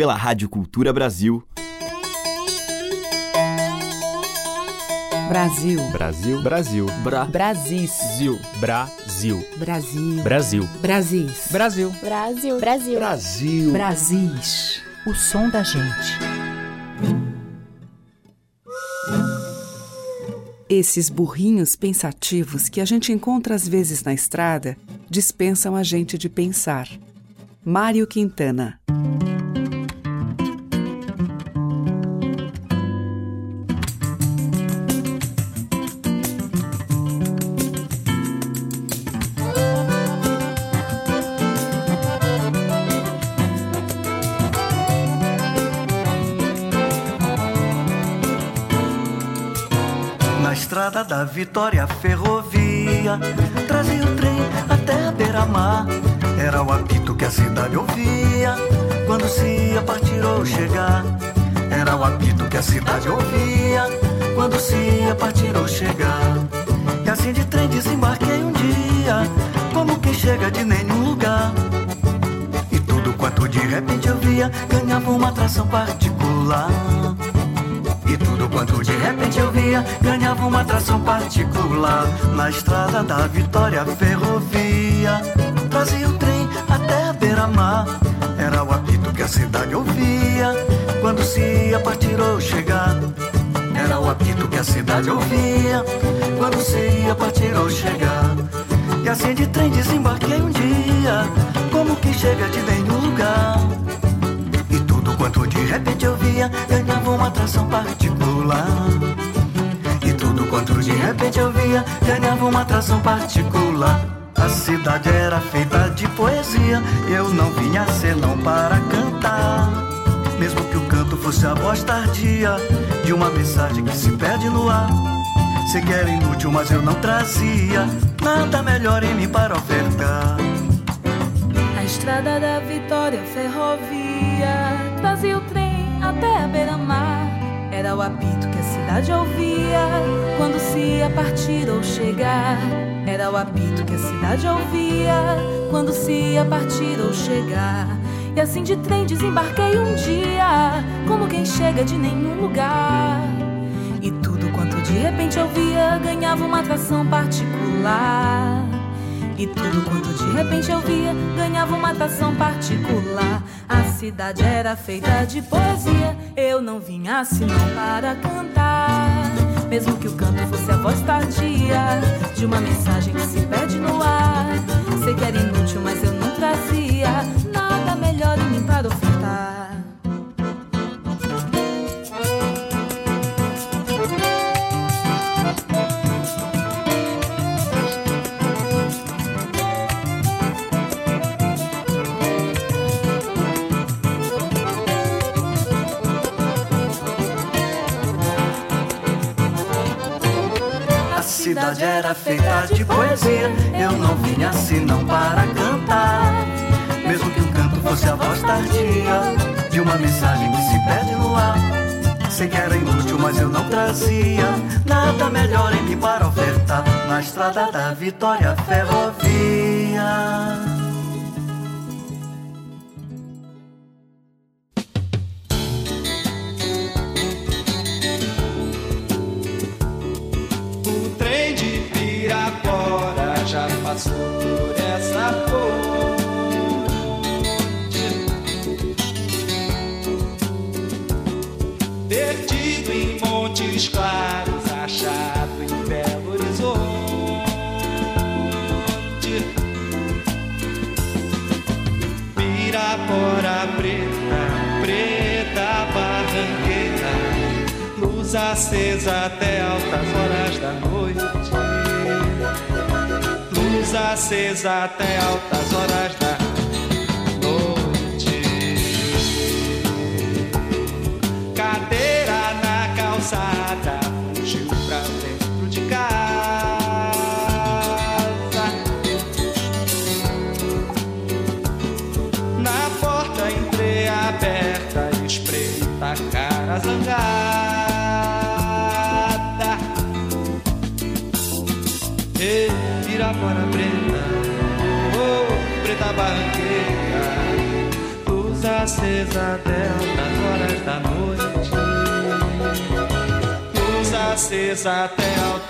pela Rádio Cultura Brasil. Brasil. Brasil. Brasil. Bra. Brasis. Brasil. Brasil. Brasil. Brasil. Brasis. Brasil. Brasil. Brasil. Brasil. Brasis. O som da gente. Esses burrinhos pensativos que a gente encontra às vezes na estrada dispensam a gente de pensar. Mário Quintana. Vitória Ferrovia. Trazia o trem até a beira-mar. Era o apito que a cidade ouvia. Quando se ia partir ou chegar. Era o apito que a cidade ouvia. Quando se ia partir ou chegar. E assim de trem desembarquei um dia. Como quem chega de nenhum lugar. E tudo quanto de repente eu via Ganhava uma atração particular e tudo quanto de repente eu via ganhava uma atração particular na estrada da Vitória Ferrovia. Trazia o trem até a beira-mar. Era o apito que a cidade ouvia quando se ia partir ou chegar. Era o apito que a cidade ouvia quando se ia partir ou chegar. E assim de trem desembarquei um dia, como que chega de nenhum lugar. E tudo quanto de repente eu via atração particular. E tudo quanto de repente eu via ganhava uma atração particular. A cidade era feita de poesia, eu não vinha senão para cantar. Mesmo que o canto fosse a voz tardia de uma mensagem que se perde no ar. Sei que era inútil, mas eu não trazia nada melhor em mim para ofertar. A estrada da Vitória Ferrovia trazia o trem até a beira-mar. Era o apito que a cidade ouvia quando se ia partir ou chegar. Era o apito que a cidade ouvia quando se ia partir ou chegar. E assim de trem desembarquei um dia, como quem chega de nenhum lugar. E tudo quanto de repente eu via ganhava uma atração particular. E tudo quanto de repente eu via ganhava uma atração particular. A cidade era feita de poesia, eu não vinha senão para cantar. Mesmo que o canto fosse a voz tardia de uma mensagem que se perde no ar. Sei que era inútil, mas eu não trazia nada melhor em mim para ofertar. Cidade era feita de poesia, eu não vinha assim não para cantar. Mesmo que o canto fosse a voz tardia de uma mensagem que se perde no ar. Sei que era inútil, mas eu não trazia nada melhor em mim para ofertar na estrada da Vitória Ferrovia. Acesa até altas horas da noite. Luz acesa até altas horas da. Acesa até altas horas da noite. Luz acesa até altas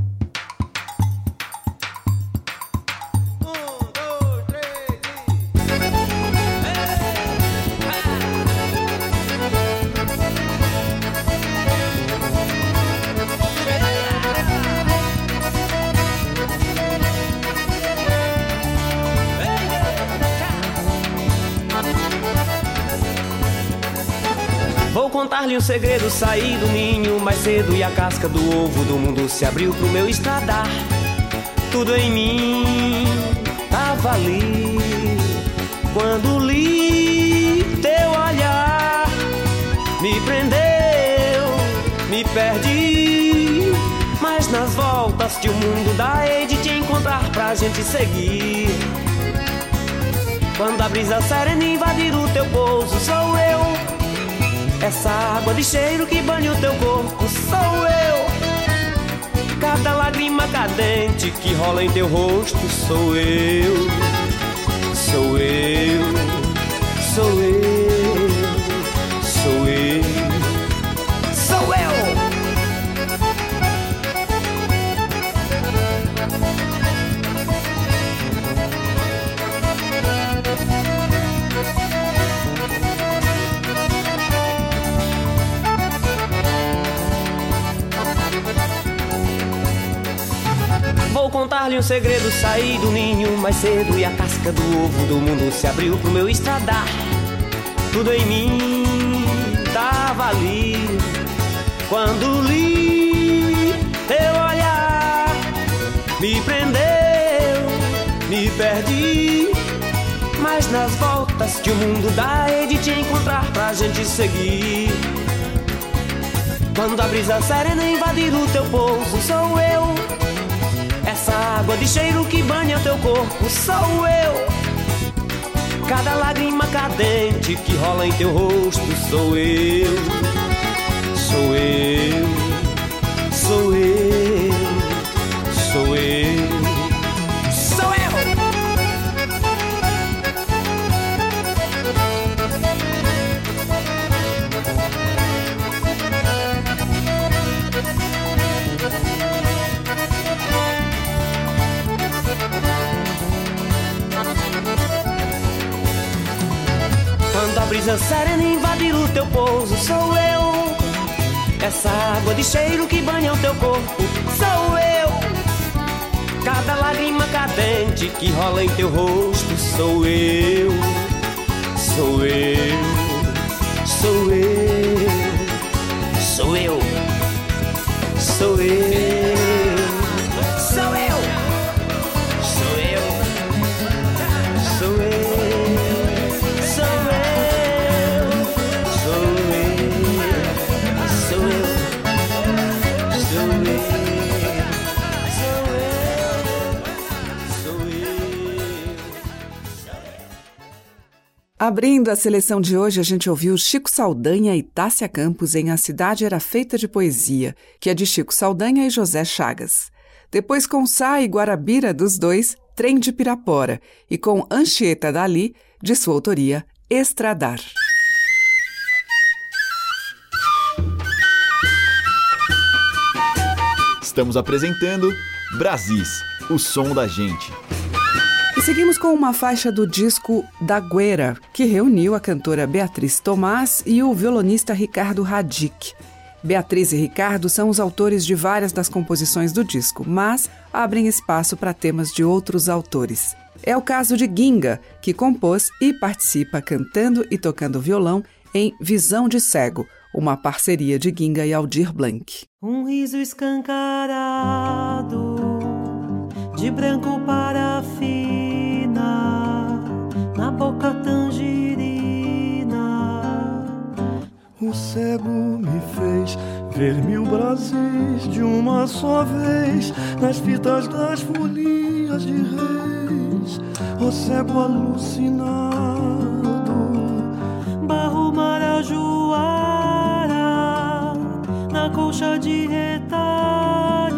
Um segredo, saí do ninho mais cedo e a casca do ovo do mundo se abriu pro meu estradar. Tudo em mim tava ali quando li teu olhar, me prendeu, me perdi. Mas nas voltas que o mundo dá, hei de te encontrar pra gente seguir. Quando a brisa serena invadir o teu pouso, sou eu. Essa água de cheiro que banha o teu corpo sou eu. Cada lágrima cadente que rola em teu rosto sou eu. Sou eu. Sou eu. Contar-lhe um segredo, saí do ninho mais cedo e a casca do ovo do mundo se abriu pro meu estradar. Tudo em mim tava ali quando li teu olhar, me prendeu, me perdi. Mas nas voltas que o mundo dá, hei de te encontrar pra gente seguir. Quando a brisa serena invadir o teu pouso, sou eu. Água de cheiro que banha teu corpo, sou eu. Cada lágrima cadente que rola em teu rosto, sou eu. Sou eu. brisa serena invadir o teu pouso sou eu. Essa água de cheiro que banha o teu corpo sou eu. Cada lágrima cadente que rola em teu rosto sou eu. Sou eu. Sou eu. Sou eu. Sou eu. Sou eu. Sou eu. Sou eu. Abrindo a seleção de hoje, a gente ouviu Chico Saldanha e Tássia Campos em A Cidade Era Feita de Poesia, que é de Chico Saldanha e José Chagas. Depois com Sá e Guarabira dos dois, Trem de Pirapora, e com Anchieta Dali, de sua autoria, Estradar. Estamos apresentando Brasis, o som da gente. E seguimos com uma faixa do disco Da Guera, que reuniu a cantora Beatriz Tomás e o violonista Ricardo Radic. Beatriz e Ricardo são os autores de várias das composições do disco, mas abrem espaço para temas de outros autores. É o caso de Ginga, que compôs e participa cantando e tocando violão em Visão de Cego, uma parceria de Ginga e Aldir Blanc. Um riso escancarado, de branco parafina, na boca tangerina. O cego me fez ver mil Brasis de uma só vez nas fitas das folias de reis. O cego alucinado, Barro Marajoara, na colcha de retalho.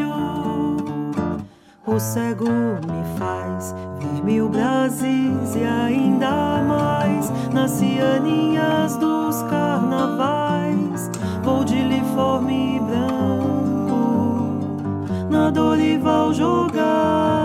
O cego me faz ver mil Brasis e ainda mais nas cianinhas dos carnavais. Vou de uniforme branco, na Dorival jogada.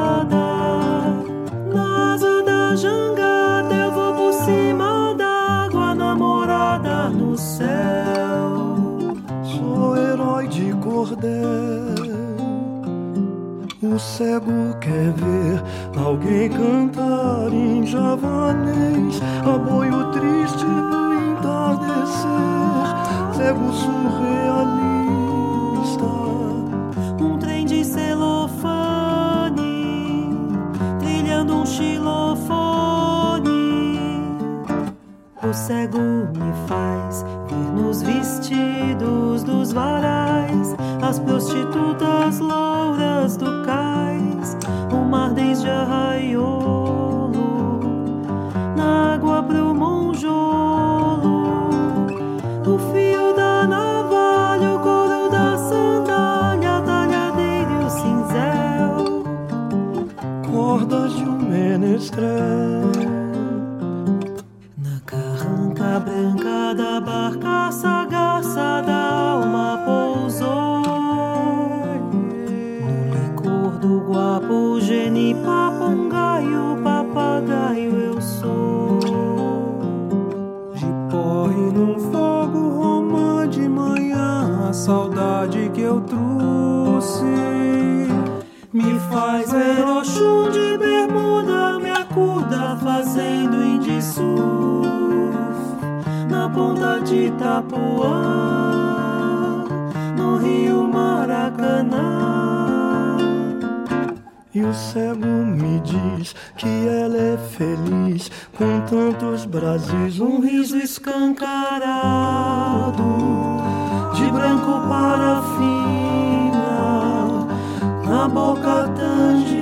O cego quer ver alguém cantar em javanês, aboio triste no entardecer, cego surrealista. Um trem de celofane, trilhando um xilofone. O cego me faz ver nos vestidos dos varais as prostitutas louras desde arraiolo, na água pro monjolo, o fio da navalha, o couro da sandália, a talhadeira e o cinzel. Cordas de um menestrel. Fazendo indisuf Na ponta de Itapuã, no rio Maracanã E o cego me diz que ela é feliz com tantos Brasis. Um riso escancarado, de branco parafina, na boca tangerina.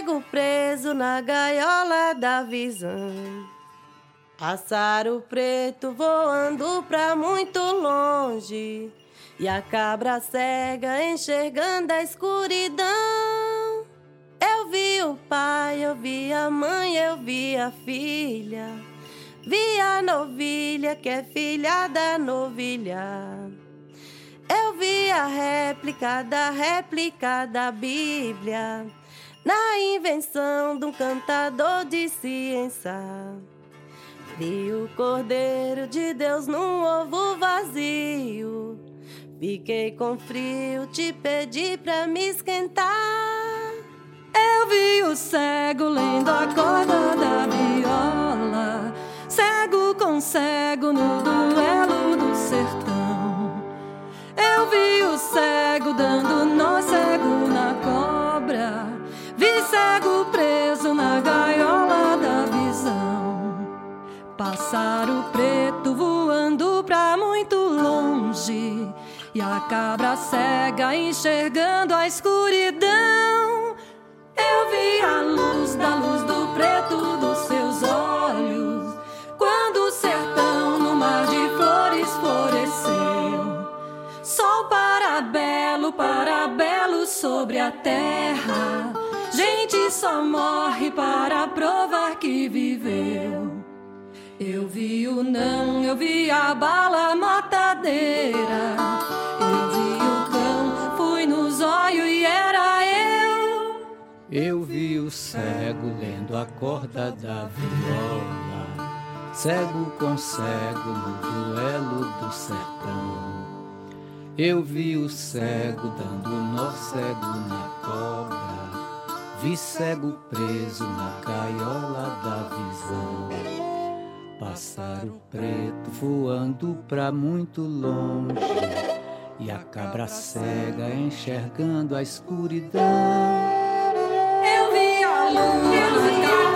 Vi cego preso na gaiola da visão. Pássaro preto voando pra muito longe. E a cabra cega enxergando a escuridão. Eu vi o pai, eu vi a mãe, eu vi a filha. Vi a novilha que é filha da novilha. Eu vi a réplica da réplica da Bíblia na invenção de um cantador de ciência. Vi o Cordeiro de Deus num ovo vazio. Fiquei com frio, te pedi pra me esquentar. Eu vi o cego lendo a corda da viola, cego com cego no duelo do sertão. Eu vi o cego dando nó cego vi cego preso na gaiola da visão. Pássaro preto voando pra muito longe e a cabra cega enxergando a escuridão. Eu vi a luz da luz do preto dos seus olhos, quando o sertão no mar de flores floresceu. Sol para belo, para belo sobre a terra. Gente só morre para provar que viveu. Eu vi o não, eu vi a bala matadeira. Eu vi o cão, fui no zóio e era eu. Eu vi o cego lendo a corda da viola, cego com cego no duelo do sertão. Eu vi o cego dando nó cego na cobra, vi cego preso na gaiola da visão. Pássaro preto voando pra muito longe e a cabra cega enxergando a escuridão. Eu vi a lua,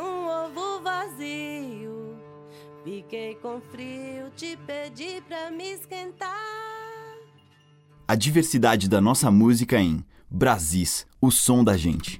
num ovo vazio. Fiquei com frio, te pedi pra me esquentar. A diversidade da nossa música em Brasis, o som da gente.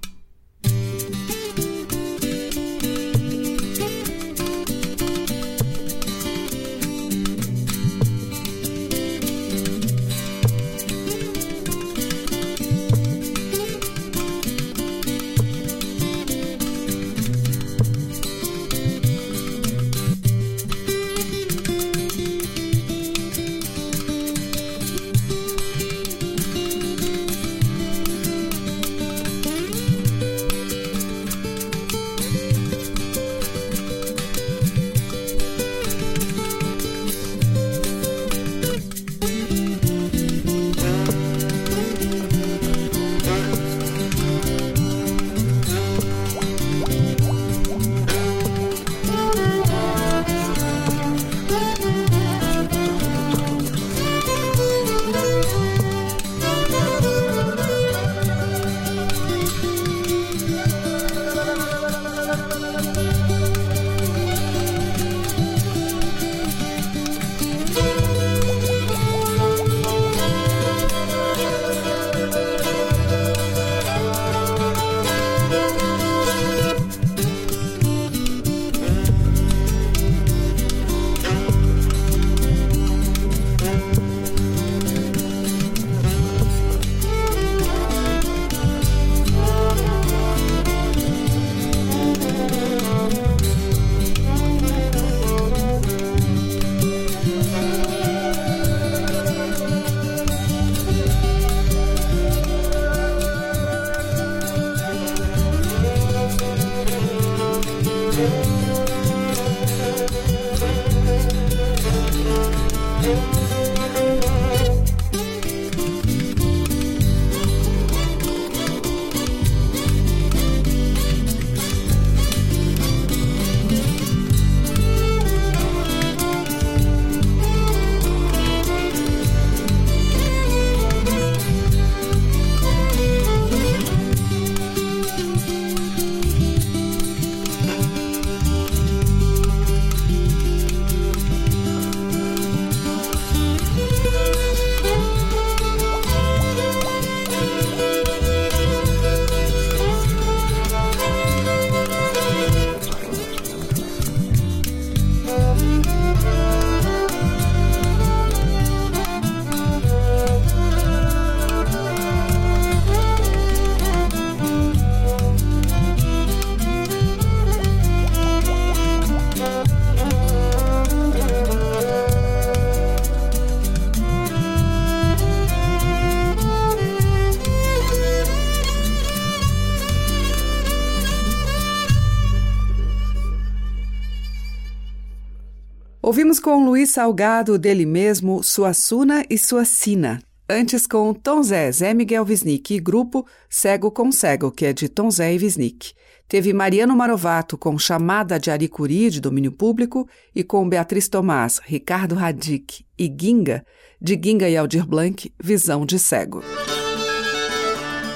Ouvimos com Luiz Salgado dele mesmo Sua Suna e Sua Sina. Antes com Tom Zé, Zé Miguel Wisnik e grupo Cego com Cego, que é de Tom Zé e Wisnik. Teve Mariano Marovato com Chamada de Aricuri, de domínio público, e com Beatriz Tomás, Ricardo Radic e Ginga, de Ginga e Aldir Blanc, Visão de Cego.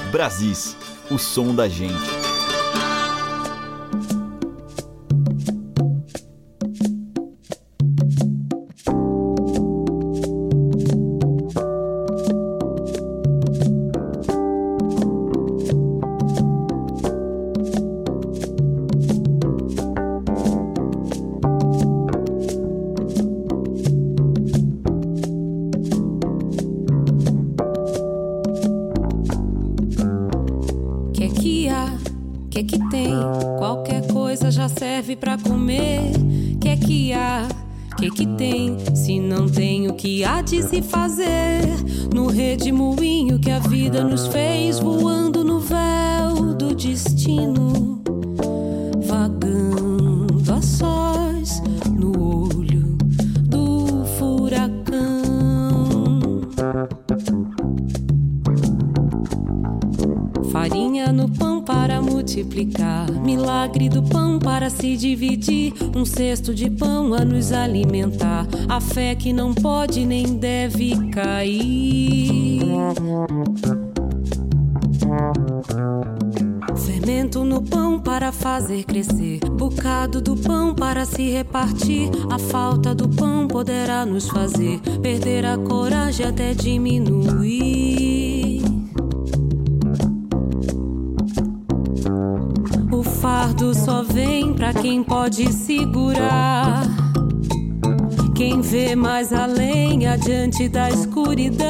Brasis, o som da gente. Cesto de pão a nos alimentar a fé que não pode nem deve cair. Fermento no pão para fazer crescer, bocado do pão para se repartir. A falta do pão poderá nos fazer perder a coragem até diminuir. Pode segurar. Quem vê mais além, adiante da escuridão.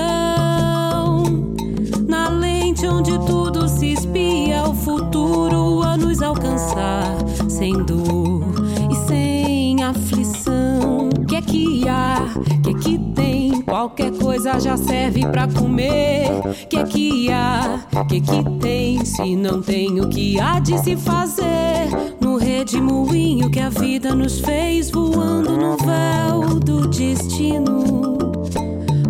Na lente onde tudo se espia, o futuro a nos alcançar. Sem dor e sem aflição. Que é que há? Que é que tem? Qualquer coisa já serve para comer. Que é que há? Que é que tem? Se não tem o que há de se fazer redemoinho que a vida nos fez voando no véu do destino,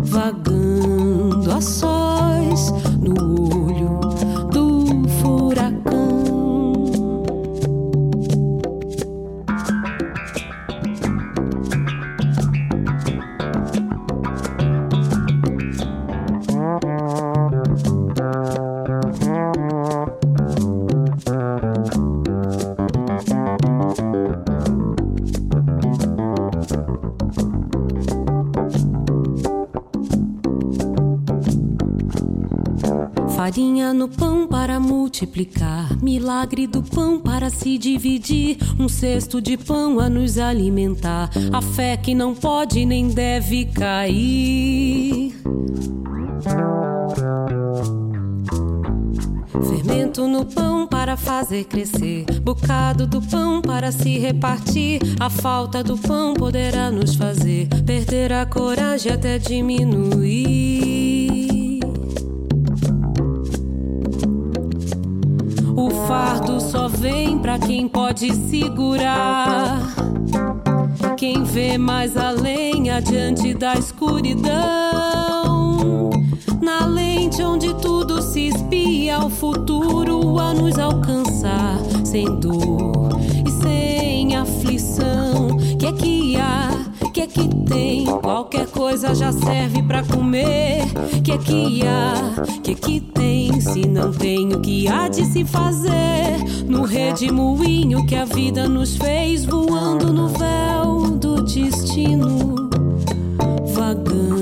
vagando a sós no no pão para multiplicar, milagre do pão para se dividir, um cesto de pão a nos alimentar, a fé que não pode nem deve cair. Fermento no pão para fazer crescer, bocado do pão para se repartir. A falta do pão poderá nos fazer perder a coragem até diminuir. Vem pra quem pode segurar. Quem vê mais além, adiante da escuridão. Na lente onde tudo se espia, o futuro a nos alcançar. Sem dor e sem aflição. Que é que há? Que é que tem? Qualquer coisa já serve pra comer. Que é que há? Que é que tem? Se não tem o que há de se fazer. No redemoinho que a vida nos fez, voando no véu do destino. Vagando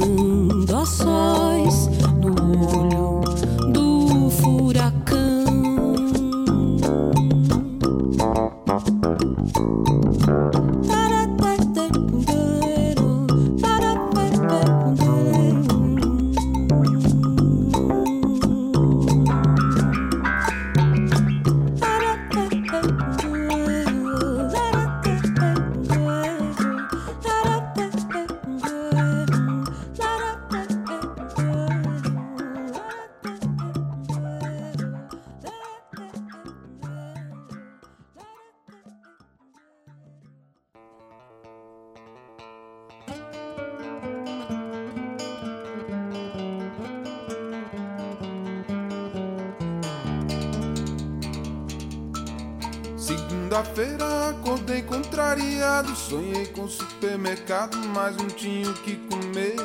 com supermercado, mas não tinha o que comer.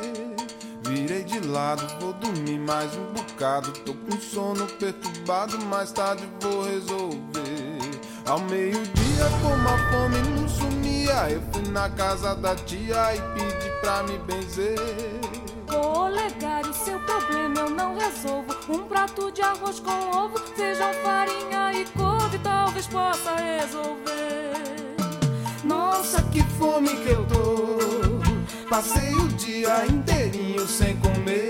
Virei de lado, vou dormir mais um bocado. Tô com sono perturbado, mais tarde vou resolver. Ao meio-dia, como a fome não sumia, eu fui na casa da tia e pedi pra me benzer. Ô Olegário, seu problema eu não resolvo. Um prato de arroz com ovo, feijão, farinha e couve, talvez possa resolver. Nossa, que fome que eu tô! Passei o dia inteirinho sem comer.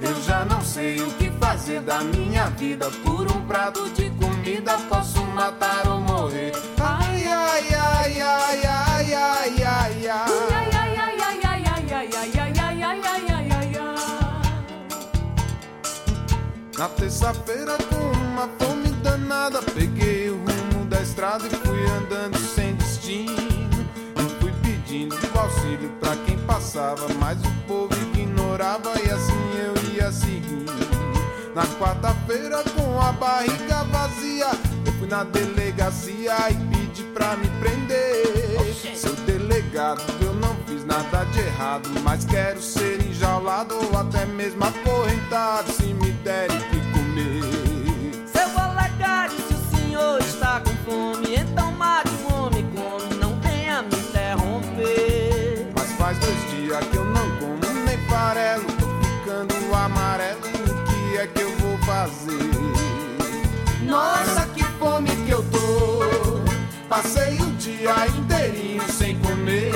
Eu já não sei o que fazer da minha vida. Por um prato de comida posso matar ou morrer. Ai, ai, ai, ai, ai, ai, ai, ai. Na terça-feira, com uma fome danada, peguei o rumo da estrada e fui andando sem destino. E auxílio pra quem passava, mas o povo ignorava e assim eu ia seguindo. Na quarta-feira, com a barriga vazia, eu fui na delegacia e pedi pra me prender. Seu delegado, eu não fiz nada de errado, mas quero ser enjaulado ou até mesmo acorrentado se me derem que comer. Seu olegário, se o senhor está com fome, Passei o dia inteirinho sem comer.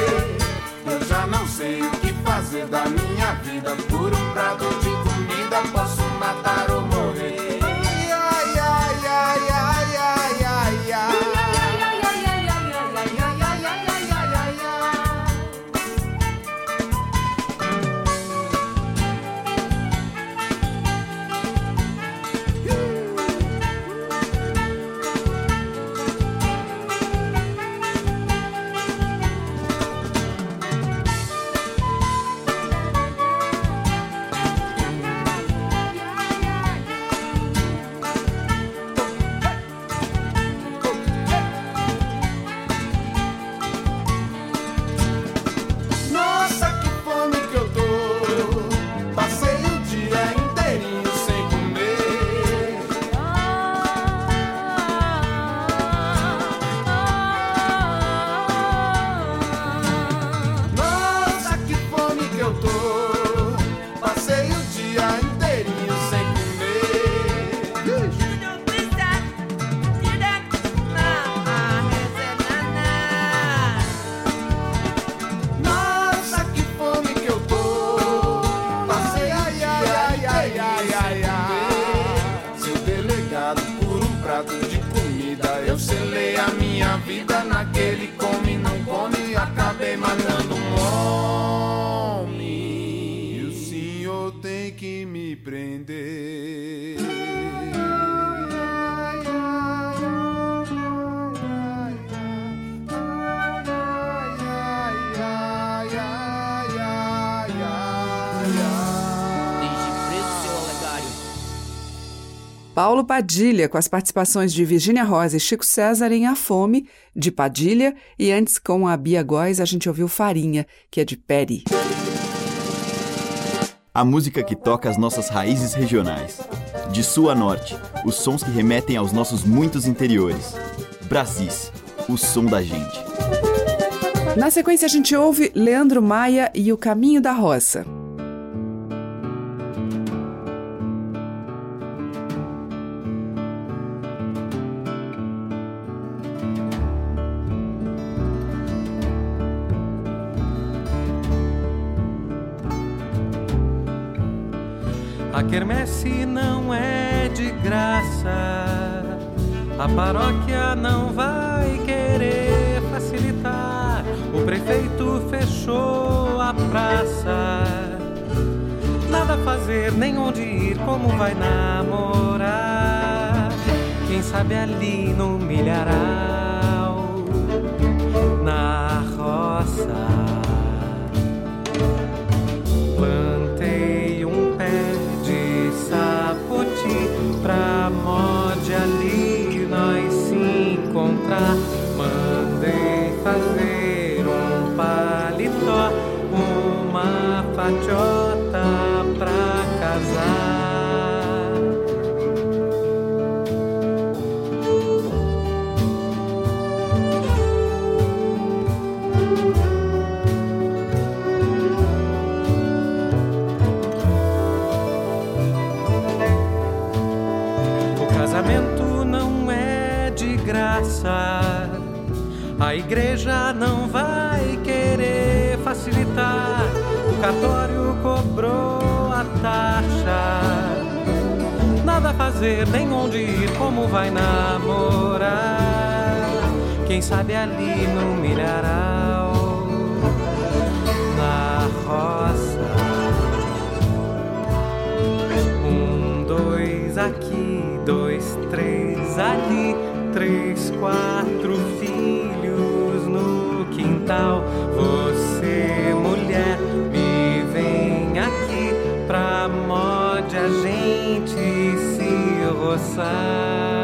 Eu já não sei o que fazer da minha vida. Por um prato de comida posso matar ou Padilha, com as participações de Virgínia Rosa e Chico César em A Fome, de Padilha, e antes com a Bia Góes a gente ouviu Farinha, que é de Peri. A música que toca as nossas raízes regionais. De sul a norte, os sons que remetem aos nossos muitos interiores. Brasis, o som da gente. Na sequência a gente ouve Leandro Maia e O Caminho da Roça. Quermesse não é de graça. A paróquia não vai querer facilitar. O prefeito fechou a praça. Nada fazer, nem onde ir, como vai namorar. Quem sabe ali no milharal, A igreja não vai querer facilitar. O cartório cobrou a taxa. Nada a fazer, nem onde ir, como vai namorar. Quem sabe ali no milharal, na roça. Um, dois aqui, dois, três ali, três, quatro no quintal. Você, mulher, me vem aqui pra mode a gente se roçar.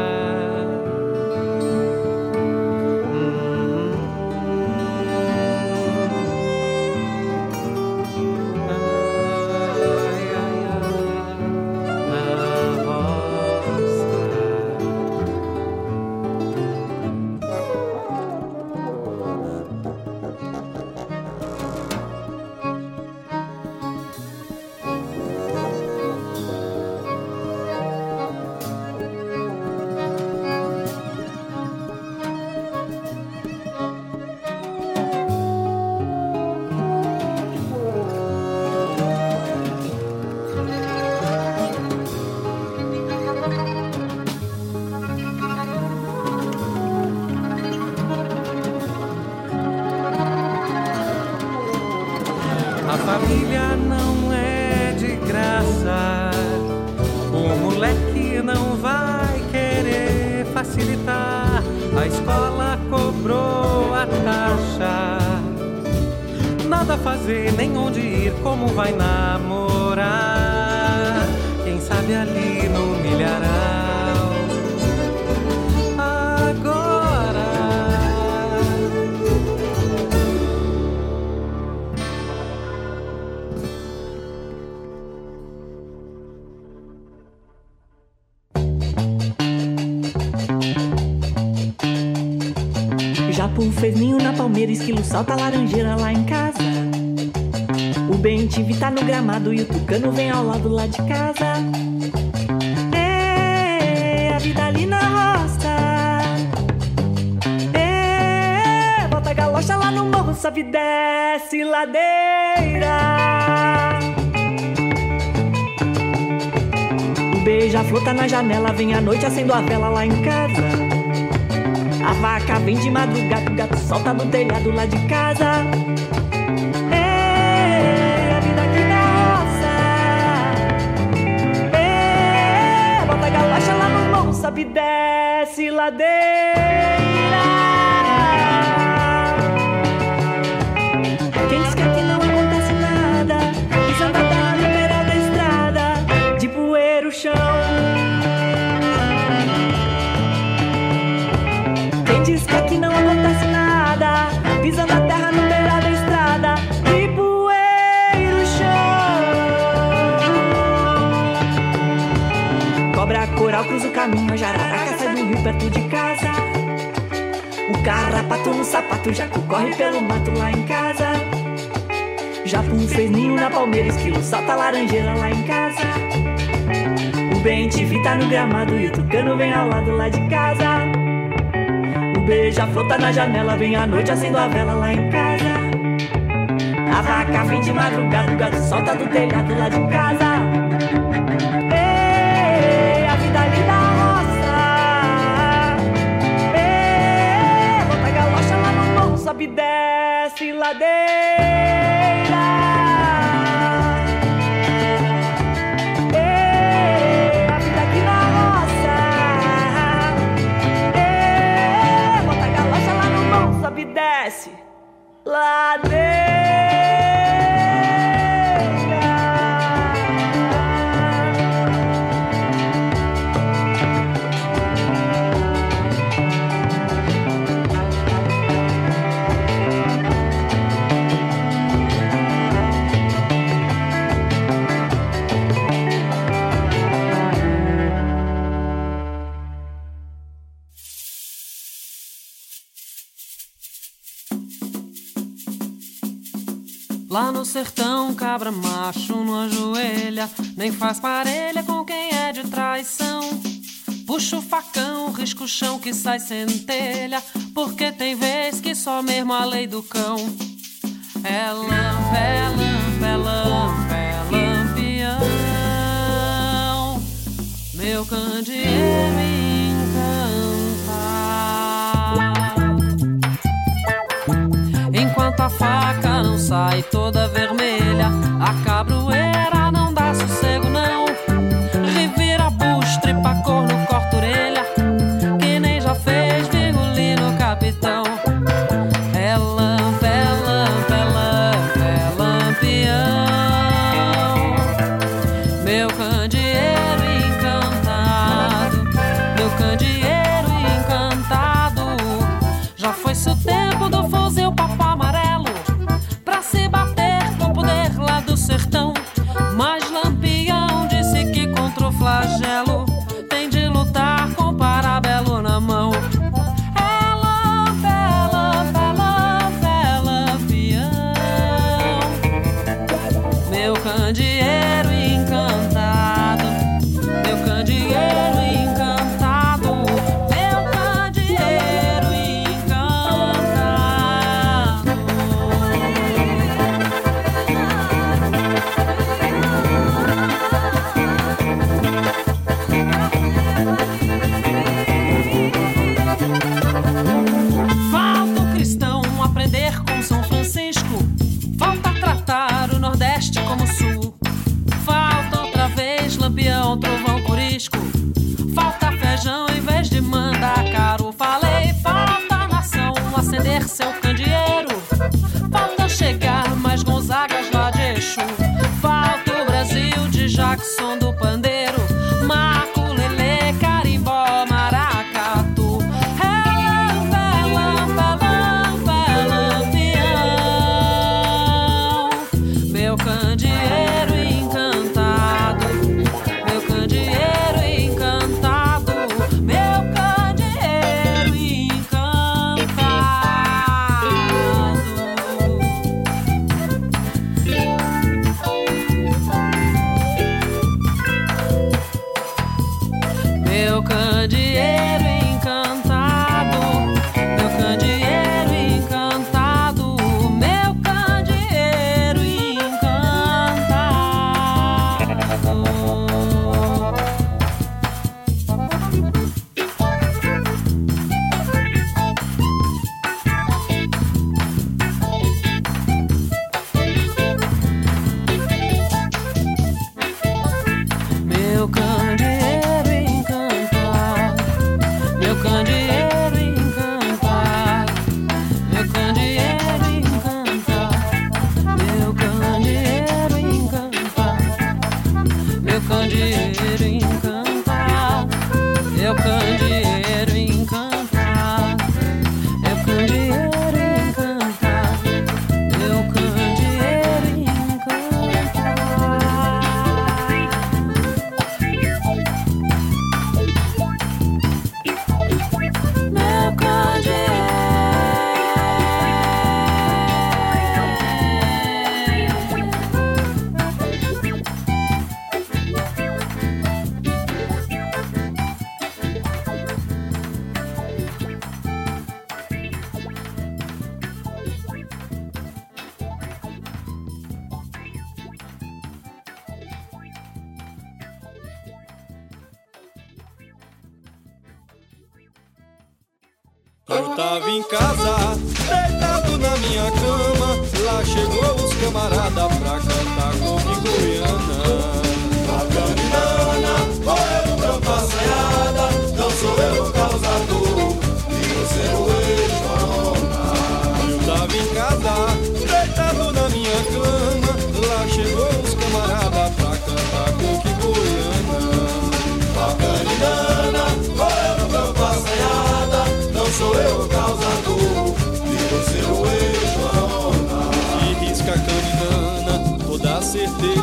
Palmeira, esquilo salta laranjeira lá em casa. O bem TV tá no gramado e o tucano vem ao lado lá de casa. Ê, a vida ali na roça. Ê, bota a galocha lá no morro, sobe desce ladeira. O beija-flor tá na janela, vem à noite acendo a vela lá em casa. A vaca vem de madrugada, o gato solta no telhado lá de casa. Ê, a vida aqui na roça. Ê, bota a galocha lá no morro, sobe desce ladeira. Quem diz perto de casa. O carrapato no sapato, jacu corre pelo mato lá em casa. Japu fez ninho na palmeira, esquilo salta laranjeira lá em casa. O bem TV tá no gramado e o tucano vem ao lado lá de casa. O beija-flor tá na janela, vem à noite acendo a vela lá em casa. A vaca vem de madrugada, o gato solta do telhado lá de casa. Desce ladeira. sertão, cabra macho não ajoelha, nem faz parelha com quem é de traição. Puxa o facão, risca o chão que sai centelha, porque tem vez que só mesmo a lei do cão. É lampa, é lampa, é lampa, é lampião, meu candeeiro. a faca não sai toda vermelha. A cabra.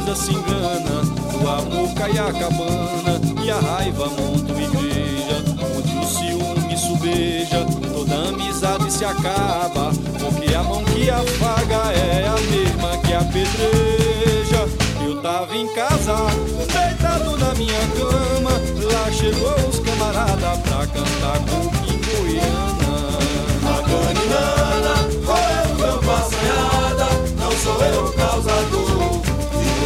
vida se engana. O amor cai a cabana e a raiva monta uma igreja. Onde o ciúme subeja, toda amizade se acaba. Porque a mão que afaga é a mesma que apedreja. Eu tava em casa, deitado na minha cama. Lá chegou os camaradas pra cantar com Quimboiana. A caninana, foi é eu, campanhada. Não sou eu, causa do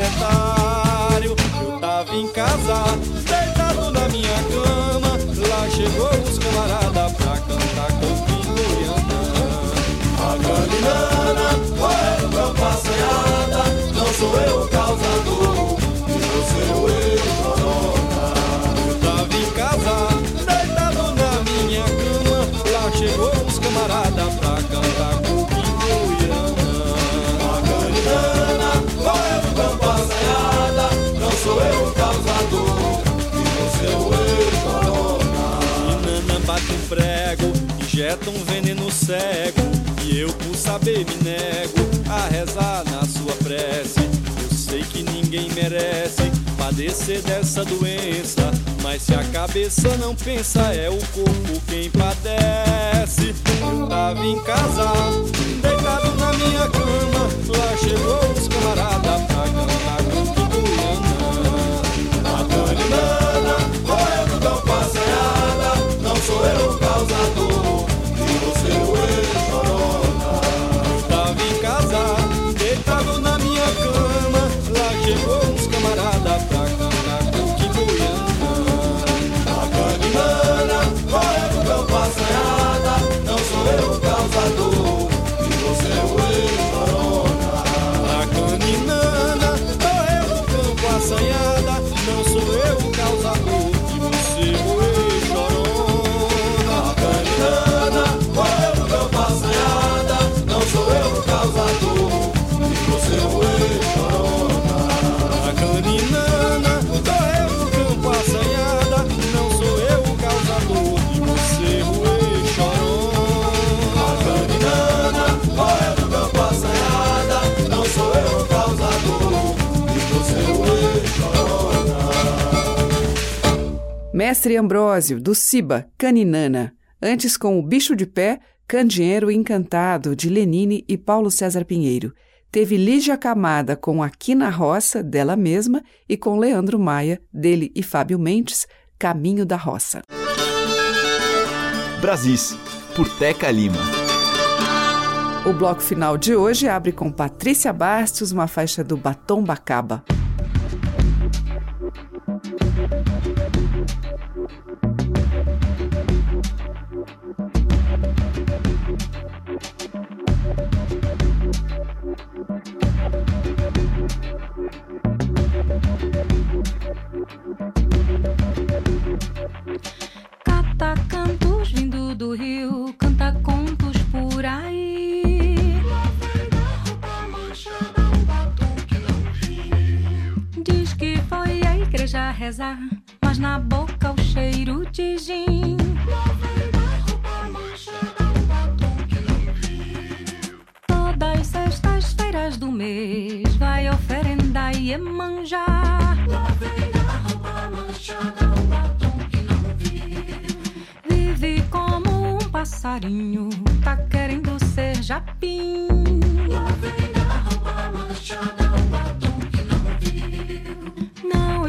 secretário. Eu tava em casa, deitado na minha cama. Lá chegou os camaradas pra cantar Campinho Goiânia. A injeta um veneno cego. E eu, por saber, me nego a rezar na sua prece. Eu sei que ninguém merece padecer dessa doença. Mas se a cabeça não pensa, é o corpo quem padece. Eu tava em casa, deitado na minha cama. Lá chegou os camaradas pra cantar com A caminhana, corre no campo assanhada, não sou eu o causador, Mestre Ambrósio, do Ciba, Caninana. Antes com O Bicho de Pé, Candeeiro Encantado, de Lenine e Paulo César Pinheiro. Teve Lígia Camada com Aqui na Roça, dela mesma, e com Leandro Maia, dele e Fábio Mendes, Caminho da Roça. Brasis, por Teca Lima. O bloco final de hoje abre com Patrícia Bastos, uma faixa do Batom Bacaba. Mas na boca o cheiro de gin. Todas sextas-feiras do mês vai oferenda e manjar. Vive como um passarinho, tá querendo ser japim. Não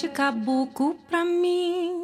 Este caboclo pra mim.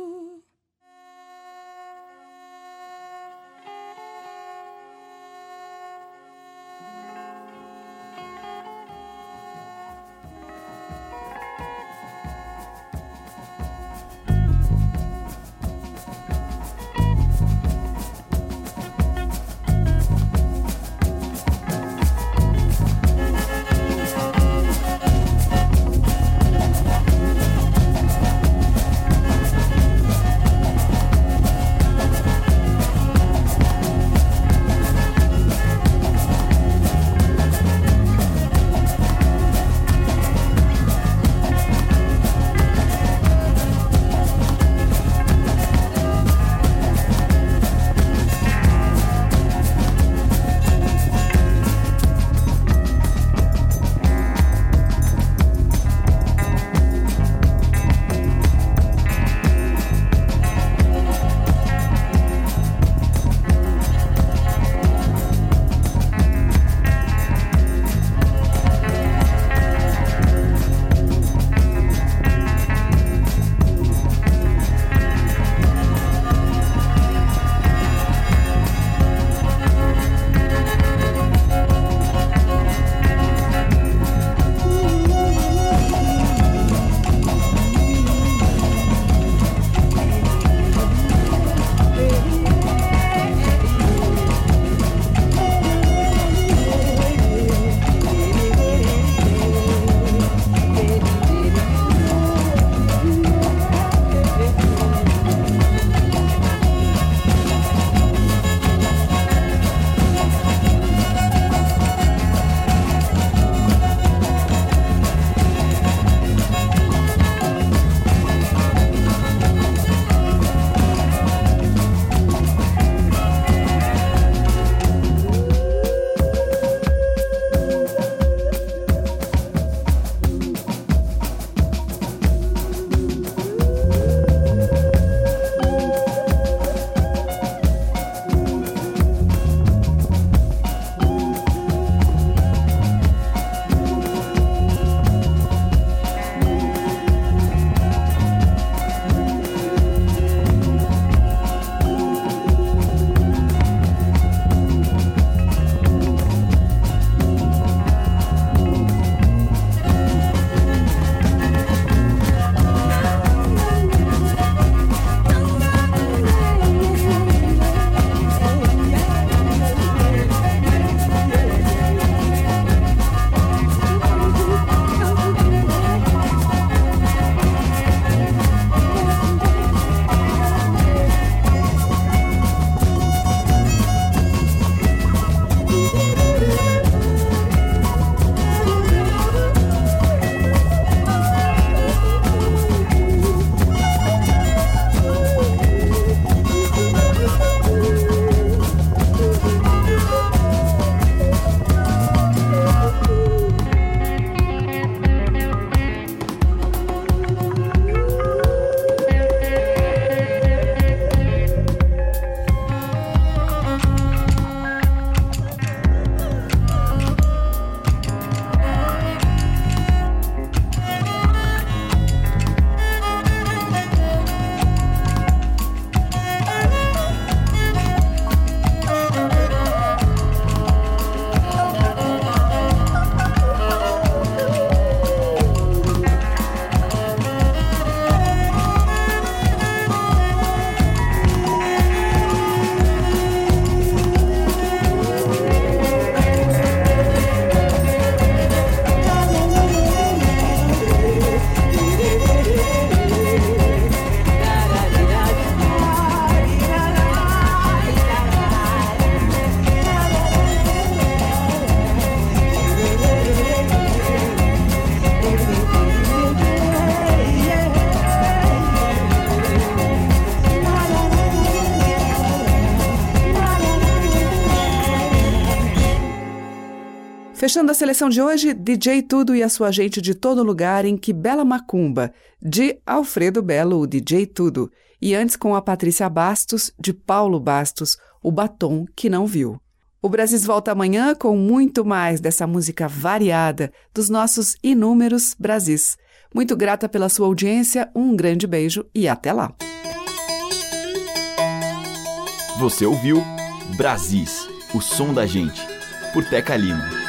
Fechando a seleção de hoje, DJ Tudo e a sua gente de todo lugar em Que Bela Macumba, de Alfredo Belo, o DJ Tudo. E antes com a Patrícia Bastos, de Paulo Bastos, o batom que não viu. O Brasis volta amanhã com muito mais dessa música variada dos nossos inúmeros Brasis. Muito grata pela sua audiência, um grande beijo e até lá. Você ouviu Brasis, o som da gente, por Teca Lima.